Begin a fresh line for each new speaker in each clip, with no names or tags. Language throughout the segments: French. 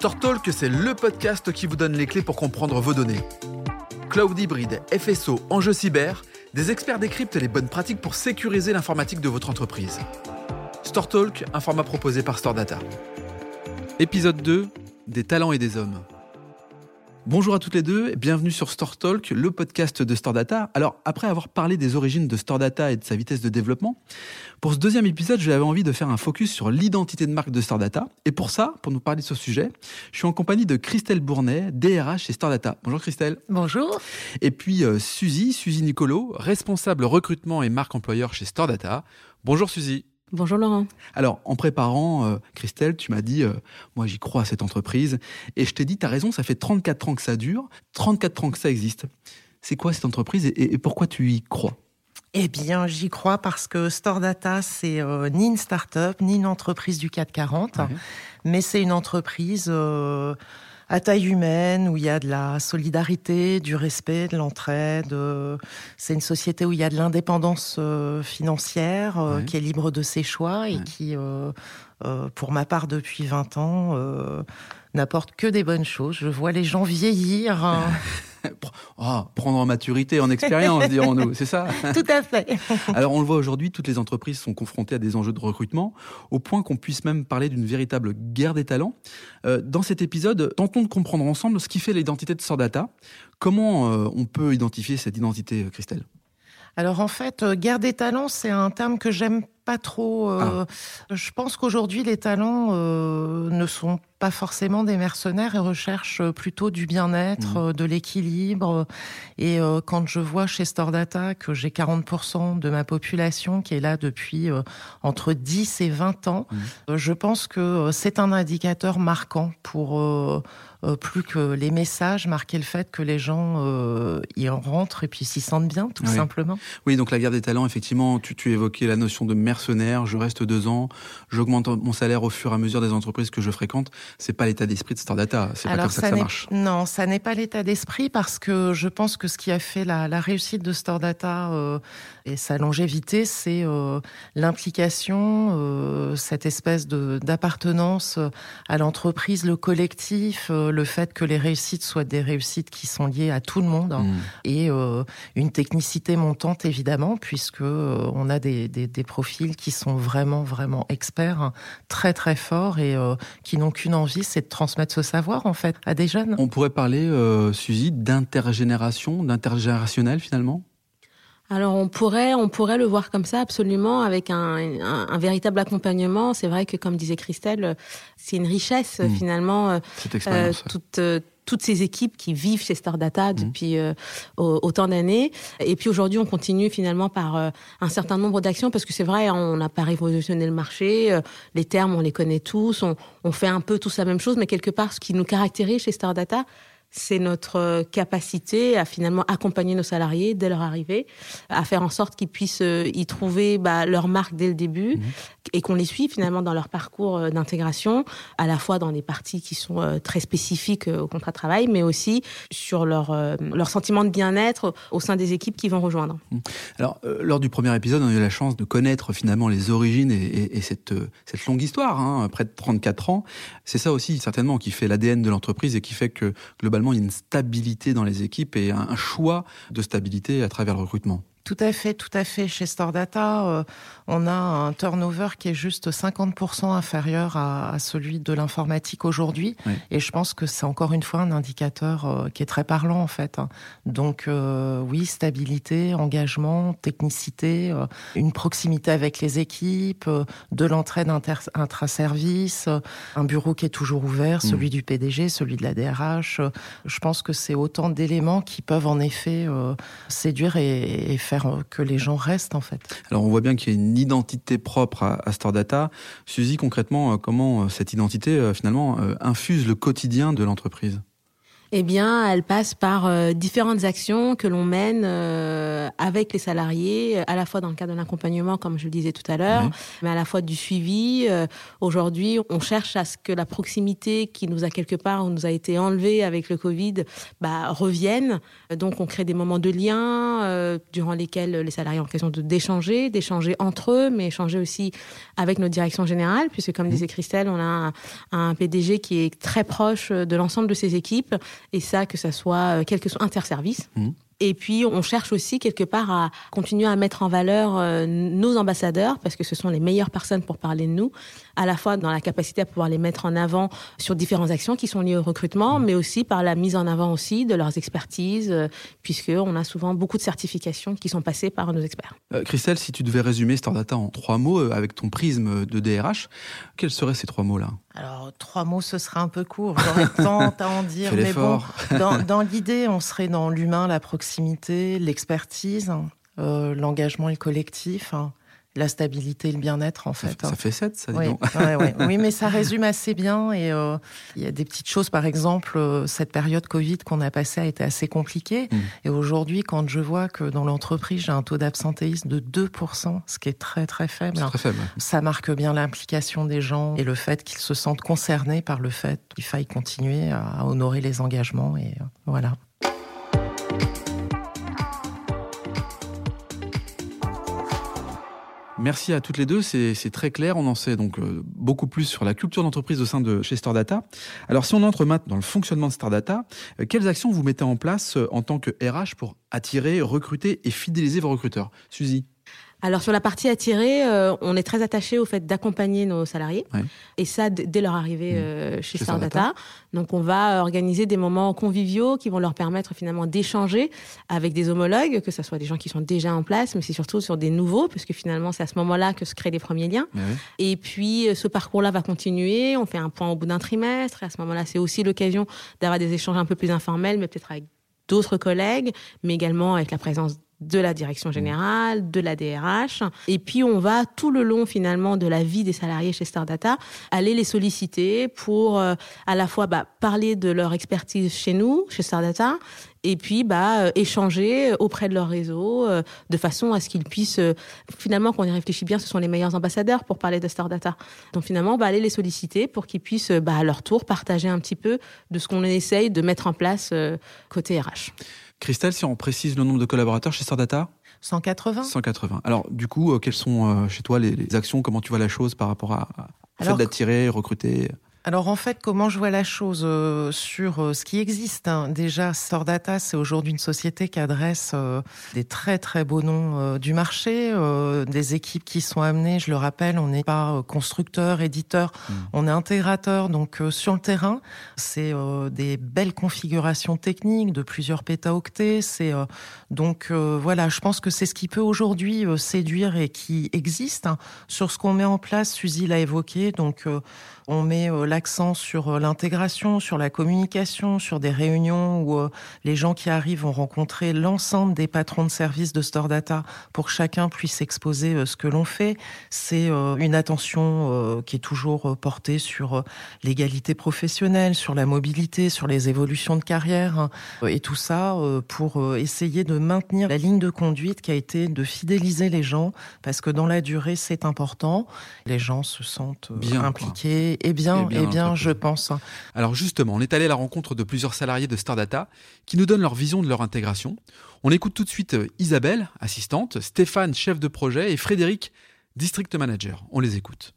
StoreTalk, c'est le podcast qui vous donne les clés pour comprendre vos données. Cloud hybride, FSO, enjeux cyber, des experts décryptent les bonnes pratiques pour sécuriser l'informatique de votre entreprise. StoreTalk, un format proposé par StoreData. Épisode 2, des talents et des hommes. Bonjour à toutes les deux, bienvenue sur Store Talk, le podcast de Store Data. Alors, après avoir parlé des origines de Store Data et de sa vitesse de développement, pour ce deuxième épisode, j'avais envie de faire un focus sur l'identité de marque de Store Data. Et pour ça, pour nous parler de ce sujet, je suis en compagnie de Christelle Bournet, DRH chez Store Data. Bonjour Christelle.
Bonjour.
Et puis euh, Suzy, Suzy Nicolo, responsable recrutement et marque employeur chez Store Data. Bonjour Suzy.
Bonjour Laurent.
Alors, en préparant, euh, Christelle, tu m'as dit, euh, moi j'y crois à cette entreprise. Et je t'ai dit, tu as raison, ça fait 34 ans que ça dure, 34 ans que ça existe. C'est quoi cette entreprise et, pourquoi tu y crois?
Eh bien, j'y crois parce que Store Data, c'est euh, ni une start-up, ni une entreprise du 440, mais c'est une entreprise à taille humaine, où il y a de la solidarité, du respect, de l'entraide. Euh, c'est une société où il y a de l'indépendance euh, financière, euh, qui est libre de ses choix et qui, pour ma part depuis 20 ans, n'apporte que des bonnes choses. Je vois les gens vieillir.
Oh, prendre en maturité, en expérience, dirons-nous, c'est ça?
Tout à fait.
Alors on le voit aujourd'hui, toutes les entreprises sont confrontées à des enjeux de recrutement, au point qu'on puisse même parler d'une véritable guerre des talents. Euh, dans cet épisode, tentons de comprendre ensemble ce qui fait l'identité de Sordata. Comment euh, on peut identifier cette identité, Christelle?
Alors en fait, euh, guerre des talents, c'est un terme que j'aime pas trop. Ah. Je pense qu'aujourd'hui, les talents ne sont pas forcément des mercenaires et recherchent plutôt du bien-être, mmh. de l'équilibre. Et euh, quand je vois chez Store Data que j'ai 40% de ma population qui est là depuis euh, entre 10 et 20 ans, mmh. euh, je pense que c'est un indicateur marquant pour plus que les messages, marquer le fait que les gens y rentrent et puis s'y sentent bien, tout simplement.
Oui, donc la guerre des talents, effectivement, tu, tu évoquais la notion de mercenaire, je reste deux ans, j'augmente mon salaire au fur et à mesure des entreprises que je fréquente c'est pas l'état d'esprit de Store Data. C'est pas comme ça, que ça marche.
Non, ça n'est pas l'état d'esprit parce que je pense que ce qui a fait la, réussite de Store Data euh, et sa longévité, c'est euh, l'implication, euh, cette espèce d'appartenance à l'entreprise, le collectif, le fait que les réussites soient des réussites qui sont liées à tout le monde hein, mm. et une technicité montante évidemment, puisque on a des, des, profils qui sont vraiment vraiment experts, hein, très très forts et qui n'ont qu'une envie, c'est de transmettre ce savoir en fait à des jeunes.
On pourrait parler, euh, Suzy, d'intergénération, d'intergénérationnel finalement?
Alors on pourrait, on pourrait le voir comme ça absolument, avec un, véritable accompagnement. C'est vrai que comme disait Christelle, c'est une richesse hmm. finalement. Euh, euh, toute, toutes ces équipes qui vivent chez Stardata mmh. depuis euh, autant d'années. Et puis aujourd'hui, on continue finalement par euh, un certain nombre d'actions parce que c'est vrai, on n'a pas révolutionné le marché. Euh, les termes, on les connaît tous. On, on, fait un peu tous la même chose, mais quelque part, ce qui nous caractérise chez Stardata, c'est notre euh, capacité à finalement accompagner nos salariés dès leur arrivée, à faire en sorte qu'ils puissent euh, y trouver bah, leur marque dès le début mhm. et qu'on les suive finalement dans leur parcours euh, d'intégration, à la fois dans des parties qui sont très spécifiques au contrat de travail, mais aussi sur leur, leur sentiment de bien-être au sein des équipes qui vont rejoindre. Mhm.
Alors, lors du premier épisode, on a eu la chance de connaître finalement les origines et, et, cette, cette longue histoire, hein, près de 34 ans. C'est ça aussi certainement qui fait l'ADN de l'entreprise et qui fait que globalement il y a une stabilité dans les équipes et un choix de stabilité à travers le recrutement.
Tout à fait, tout à fait. Chez Store Data, euh, on a un turnover qui est juste 50% inférieur à, celui de l'informatique aujourd'hui. Et je pense que c'est encore une fois un indicateur euh, qui est très parlant en fait. Donc euh, oui, stabilité, engagement, technicité, une proximité avec les équipes, de l'entraide intra-service, un bureau qui est toujours ouvert, celui mm. du PDG, celui de la DRH. Je pense que c'est autant d'éléments qui peuvent en effet séduire et, et faire que les gens restent en fait.
Alors on voit bien qu'il y a une identité propre à, à Store Data. Suzy, concrètement, euh, comment euh, cette identité euh, finalement infuse le quotidien de l'entreprise?
Eh bien, elle passe par euh, différentes actions que l'on mène euh, avec les salariés, à la fois dans le cadre de l'accompagnement, comme je le disais tout à l'heure, mais à la fois du suivi. Euh, aujourd'hui, on cherche à ce que la proximité qui nous a quelque part, nous a été enlevée avec le Covid, bah, revienne. Donc, on crée des moments de lien durant lesquels les salariés ont l'occasion d'échanger, d'échanger entre eux, mais échanger aussi avec notre direction générale, puisque comme mmh. disait Christelle, on a un, un PDG qui est très proche de l'ensemble de ses équipes et ça, que ça soit euh, quelque soit interservice. Mmh. Et puis, on cherche aussi quelque part à continuer à mettre en valeur euh, nos ambassadeurs, parce que ce sont les meilleures personnes pour parler de nous, à la fois dans la capacité à pouvoir les mettre en avant sur différentes actions qui sont liées au recrutement, mais aussi par la mise en avant aussi de leurs expertises, euh, puisqu'on a souvent beaucoup de certifications qui sont passées par nos experts.
Christelle, si tu devais résumer Stordata en trois mots avec ton prisme de DRH, quels seraient ces trois mots-là?
Alors, trois mots, ce serait un peu court. J'aurais tant à en dire. mais bon, dans, dans l'idée, on serait dans l'humain, la proximité, l'expertise, euh, l'engagement et le collectif. Hein la stabilité et le bien-être en fait.
Ça, fait sept, ça,
oui, oui, mais ça résume assez bien. Et euh, il y a des petites choses, par exemple, euh, cette période Covid qu'on a passée a été assez compliquée. Mm. Et aujourd'hui, quand je vois que dans l'entreprise, j'ai un taux d'absentéisme de 2%, ce qui est très très faible,
très faible.
ça marque bien l'implication des gens et le fait qu'ils se sentent concernés par le fait qu'il faille continuer à honorer les engagements. Et voilà.
Merci à toutes les deux, c'est très clair. On en sait donc euh, beaucoup plus sur la culture d'entreprise au sein de chez Stardata. Alors si on entre maintenant dans le fonctionnement de Stardata, euh, quelles actions vous mettez en place euh, en tant que RH pour attirer, recruter et fidéliser vos recruteurs? Suzy?
Alors sur la partie attirée, euh, on est très attaché au fait d'accompagner nos salariés, et ça dès leur arrivée mmh. euh, chez, Stardata. Donc on va organiser des moments conviviaux qui vont leur permettre finalement d'échanger avec des homologues, que ce soit des gens qui sont déjà en place, mais c'est surtout sur des nouveaux, puisque finalement c'est à ce moment-là que se créent les premiers liens. Et puis euh, ce parcours-là va continuer. On fait un point au bout d'un trimestre. Et à ce moment-là, c'est aussi l'occasion d'avoir des échanges un peu plus informels, mais peut-être avec d'autres collègues, mais également avec la présence de la direction générale, de la DRH. Et puis, on va tout le long, finalement, de la vie des salariés chez Stardata, aller les solliciter pour euh, à la fois bah, parler de leur expertise chez nous, chez Stardata, et puis bah euh, échanger auprès de leur réseau euh, de façon à ce qu'ils puissent finalement quand on y réfléchit bien ce sont les meilleurs ambassadeurs pour parler de Stardata donc finalement bah, aller les solliciter pour qu'ils puissent bah, à leur tour partager un petit peu de ce qu'on essaye de mettre en place côté RH.
Christelle, si on précise le nombre de collaborateurs chez Stardata
180.
180. Alors, du coup, euh, quelles sont euh, chez toi les, actions? Comment tu vois la chose par rapport à, à fait d'attirer, recruter?
Alors en fait, comment je vois la chose euh, sur euh, ce qui existe hein? Déjà, Stordata, c'est aujourd'hui une société qui adresse euh, des très très beaux noms du marché, des équipes qui sont amenées. Je le rappelle, on n'est pas constructeur, éditeur, mmh. on est intégrateur. Donc sur le terrain, c'est des belles configurations techniques de plusieurs pétaoctets. C'est donc voilà, je pense que c'est ce qui peut aujourd'hui séduire et qui existe hein. sur ce qu'on met en place. Suzy l'a évoqué, donc on met euh, l'accent sur euh, l'intégration, sur la communication, sur des réunions où euh, les gens qui arrivent vont rencontrer l'ensemble des patrons de services de Store Data pour que chacun puisse exposer ce que l'on fait. C'est une attention qui est toujours portée sur l'égalité professionnelle, sur la mobilité, sur les évolutions de carrière hein, et tout ça pour essayer de maintenir la ligne de conduite qui a été de fidéliser les gens parce que dans la durée c'est important. Les gens se sentent bien impliqués eh bien, eh bien, je pense.
Alors justement, on est allé à la rencontre de plusieurs salariés de Stardata qui nous donnent leur vision de leur intégration. On écoute tout de suite euh, Isabelle, assistante, Stéphane, chef de projet, et Frédéric, district manager. On les écoute.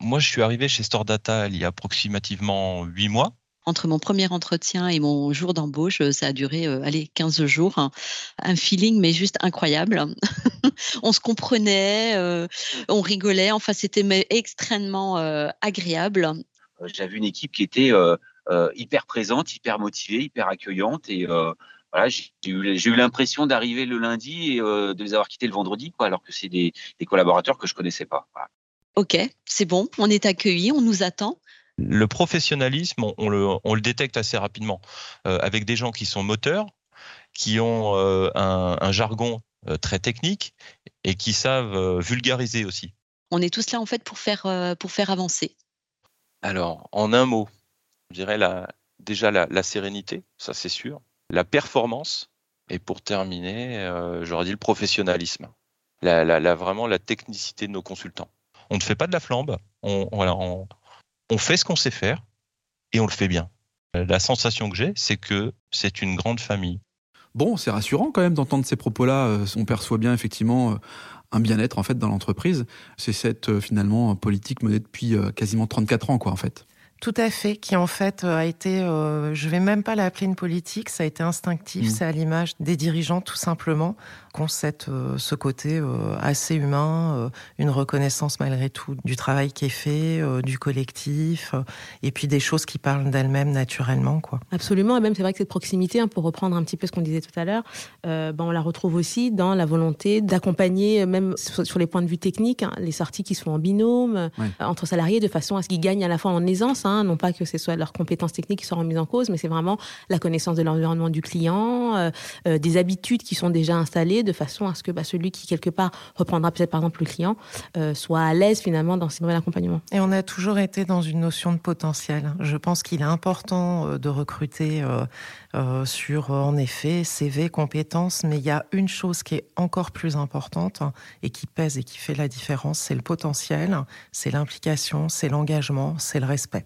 Moi, je suis arrivé chez Stardata il y a approximativement huit mois
entre mon premier entretien et mon jour d'embauche, euh, ça a duré euh, allez 15 jours, un feeling mais juste incroyable. on se comprenait, euh, on rigolait, enfin c'était extrêmement agréable.
J'avais une équipe qui était hyper présente, hyper motivée, hyper accueillante et voilà, j'ai eu, l'impression d'arriver le lundi et de les avoir quittés le vendredi, quoi, alors que c'est des, collaborateurs que je connaissais pas.
Ok, c'est bon, on est accueillis, on nous attend.
Le professionnalisme, on, le, détecte assez rapidement euh, avec des gens qui sont moteurs, qui ont euh, un, jargon euh, très technique et qui savent vulgariser aussi.
On est tous là en fait pour faire, pour faire avancer.
Alors, en un mot, je dirais déjà la, sérénité, ça c'est sûr, la performance, et pour terminer, euh, j'aurais dit le professionnalisme, vraiment la technicité de nos consultants. On ne fait pas de la flambe, on, on fait ce qu'on sait faire et on le fait bien. La sensation que j'ai, c'est que c'est une grande famille.
Bon, c'est rassurant quand même d'entendre ces propos-là. Euh, on perçoit bien effectivement euh, un bien-être en fait dans l'entreprise. C'est cette euh, finalement politique menée depuis quasiment 34 ans quoi en fait.
Tout à fait, qui en fait a été, je vais même pas l'appeler une politique, ça a été instinctif, mmh. c'est à l'image des dirigeants tout simplement qu'on cette, euh, ce côté euh, assez humain, euh, une reconnaissance malgré tout du travail qui est fait, du collectif, et puis des choses qui parlent d'elles-mêmes naturellement. Quoi.
Absolument, et même c'est vrai que cette proximité, hein, pour reprendre un petit peu ce qu'on disait tout à l'heure, ben, on la retrouve aussi dans la volonté d'accompagner, même sur les points de vue techniques, hein, les sorties qui sont en binôme, entre salariés, de façon à ce qu'ils gagnent à la fois en aisance, hein, non pas que ce soit leurs compétences techniques qui soient remises en cause, mais c'est vraiment la connaissance de l'environnement du client, des habitudes qui sont déjà installées, de façon à ce que bah, celui qui, quelque part, reprendra peut-être par exemple le client, euh, soit à l'aise finalement dans ces nouveaux accompagnements.
Et on a toujours été dans une notion de potentiel. Je pense qu'il est important euh, de recruter euh, sur, en effet, CV, compétences, mais il y a une chose qui est encore plus importante et qui pèse et qui fait la différence, c'est le potentiel, c'est l'implication, c'est l'engagement, c'est le respect.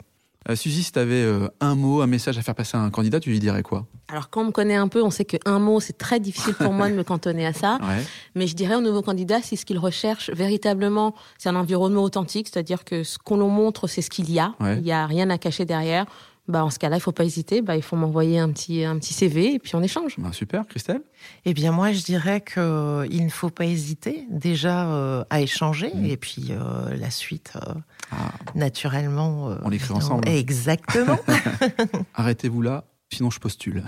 Euh, Suzy, si tu avais euh, un mot, un message à faire passer à un candidat, tu lui dirais quoi?
Alors, quand on me connaît un peu, on sait qu'un mot, c'est très difficile pour moi de me cantonner à ça. Mais je dirais au nouveau candidat, si ce qu'il recherche véritablement, c'est un environnement authentique, c'est-à-dire que ce qu'on nous montre, c'est ce qu'il y a. Il n'y a rien à cacher derrière. Bah, en ce cas-là, il faut pas hésiter. Bah, il faut m'envoyer un petit, un petit CV et puis on échange.
Bah, super, Christelle.
Eh bien, moi, je dirais qu'il ne faut pas hésiter déjà euh, à échanger mm. et puis la suite. Ah. naturellement.
Euh, on l'écrit ensemble.
Exactement.
Arrêtez-vous là. Sinon, je postule.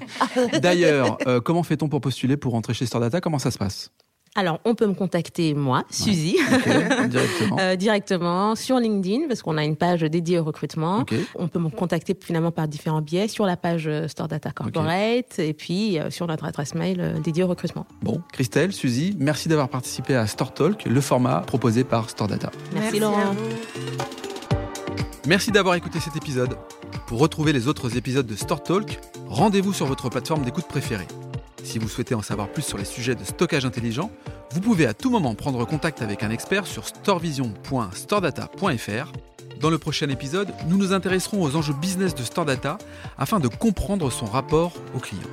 D'ailleurs, euh, comment fait-on pour postuler pour rentrer chez Stordata Comment ça se passe?
Alors, on peut me contacter, moi, Suzy,
directement.
Euh, directement. sur LinkedIn, parce qu'on a une page dédiée au recrutement. On peut me contacter finalement par différents biais sur la page euh, Store Data Corporate et puis euh, sur notre adresse mail dédiée au recrutement.
Bon, Christelle, Suzy, merci d'avoir participé à Store Talk, le format proposé par Store Data.
Merci, Laurent.
Merci d'avoir écouté cet épisode. Pour retrouver les autres épisodes de Store Talk, rendez-vous sur votre plateforme d'écoute préférée. Si vous souhaitez en savoir plus sur les sujets de stockage intelligent, vous pouvez à tout moment prendre contact avec un expert sur storevision.storedata.fr. Dans le prochain épisode, nous nous intéresserons aux enjeux business de StoreData afin de comprendre son rapport aux clients.